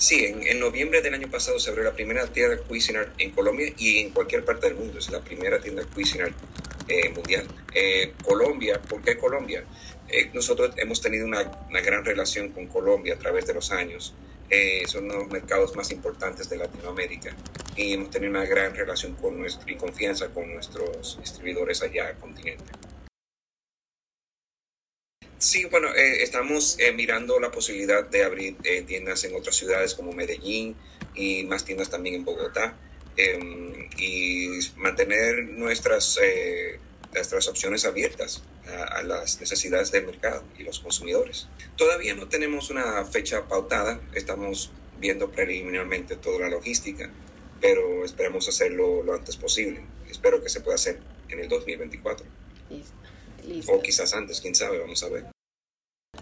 Sí, en, noviembre del año pasado se abrió la primera tienda Cuisinart en Colombia y en cualquier parte del mundo. Es la primera tienda Cuisinart eh, mundial. Eh, Colombia, ¿por qué Colombia? Eh, nosotros hemos tenido una, gran relación con Colombia a través de los años. son los mercados más importantes de Latinoamérica y hemos tenido una gran relación con nuestro, y confianza con nuestros distribuidores allá al continente. Sí, bueno, eh, estamos eh, mirando la posibilidad de abrir eh, tiendas en otras ciudades como Medellín y más tiendas también en Bogotá em, y mantener nuestras, nuestras opciones abiertas a, a, las necesidades del mercado y los consumidores. Todavía no tenemos una fecha pautada, estamos viendo preliminarmente toda la logística, pero esperamos hacerlo lo antes posible. Espero que se pueda hacer en el 2024. O quizás antes, quién sabe, vamos a ver.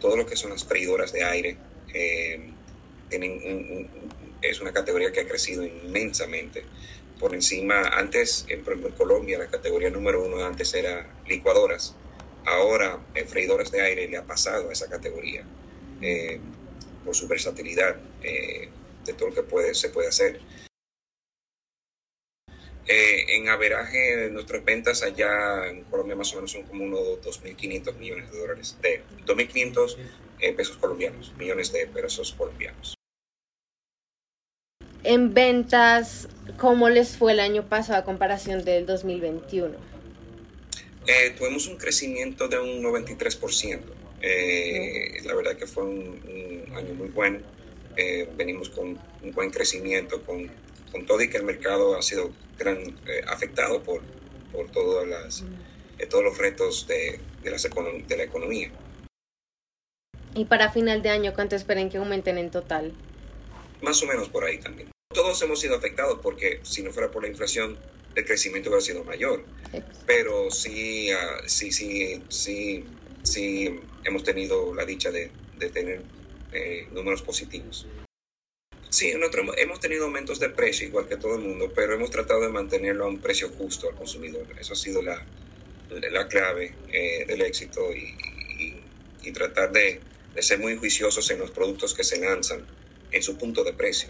Todo lo que son las freidoras de aire eh, tienen es una categoría que ha crecido inmensamente. Por encima, antes en, Colombia la categoría número uno antes era licuadoras. Ahora en freidoras de aire le ha pasado a esa categoría eh, por su versatilidad eh, de todo lo que puede, se puede hacer. Eh, en averaje, nuestras ventas allá en Colombia más o menos son como unos 2.500 millones de dólares, de 2.500 eh, pesos colombianos, millones de pesos colombianos. En ventas, ¿cómo les fue el año pasado a comparación del 2021? Eh, tuvimos un crecimiento de un 93%. La verdad que fue un, un año muy bueno. venimos con un buen crecimiento, con con todo y que el mercado ha sido gran, eh, afectado por, por todas las, eh, todos los retos de, de, de la economía. ¿Y para final de año cuánto esperan que aumenten en total? Más o menos por ahí también. Todos hemos sido afectados porque si no fuera por la inflación, el crecimiento hubiera sido mayor. Pero sí, ah, sí, sí, sí, sí hemos tenido la dicha de, de tener eh, números positivos. Sí, nosotros hemos tenido aumentos de precio igual que todo el mundo, pero hemos tratado de mantenerlo a un precio justo al consumidor. Eso ha sido la, la clave eh, del éxito y, y, tratar de, de, ser muy juiciosos en los productos que se lanzan en su punto de precio.